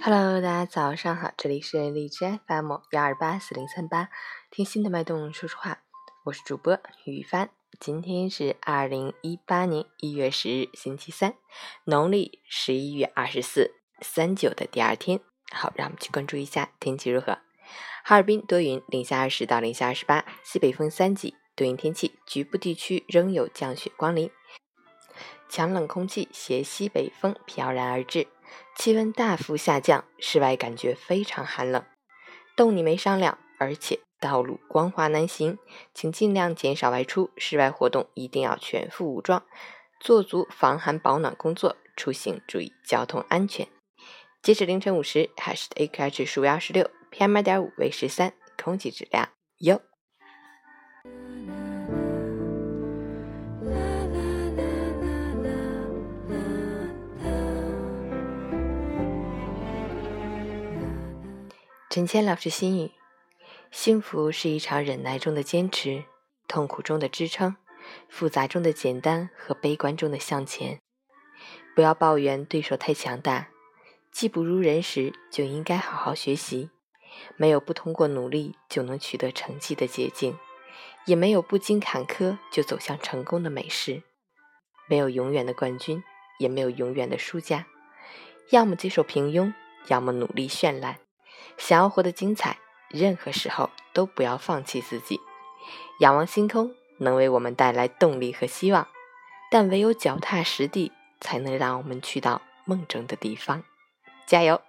Hello，大家早上好，这里是荔枝 FM 幺二八四零三八，听心的脉动说说话，我是主播雨帆。今天是二零一八年一月十日，星期三，农历十一月二十四，三九的第二天。好，让我们去关注一下天气如何。哈尔滨多云，零下二十到零下二十八，西北风三级，多云天气，局部地区仍有降雪光临，强冷空气携西北风飘然而至。气温大幅下降，室外感觉非常寒冷。冻你没商量，而且道路光滑难行，请尽量减少外出。室外活动一定要全副武装，做足防寒保暖工作。出行注意交通安全。截止凌晨五时，海市的 AQI 指数为二十六，PM 二点五为十三，空气质量优。陈谦老师心语：幸福是一场忍耐中的坚持，痛苦中的支撑，复杂中的简单和悲观中的向前。不要抱怨对手太强大，技不如人时就应该好好学习。没有不通过努力就能取得成绩的捷径，也没有不经坎坷就走向成功的美事。没有永远的冠军，也没有永远的输家。要么接受平庸，要么努力绚烂。想要活得精彩，任何时候都不要放弃自己。仰望星空能为我们带来动力和希望，但唯有脚踏实地，才能让我们去到梦中的地方。加油！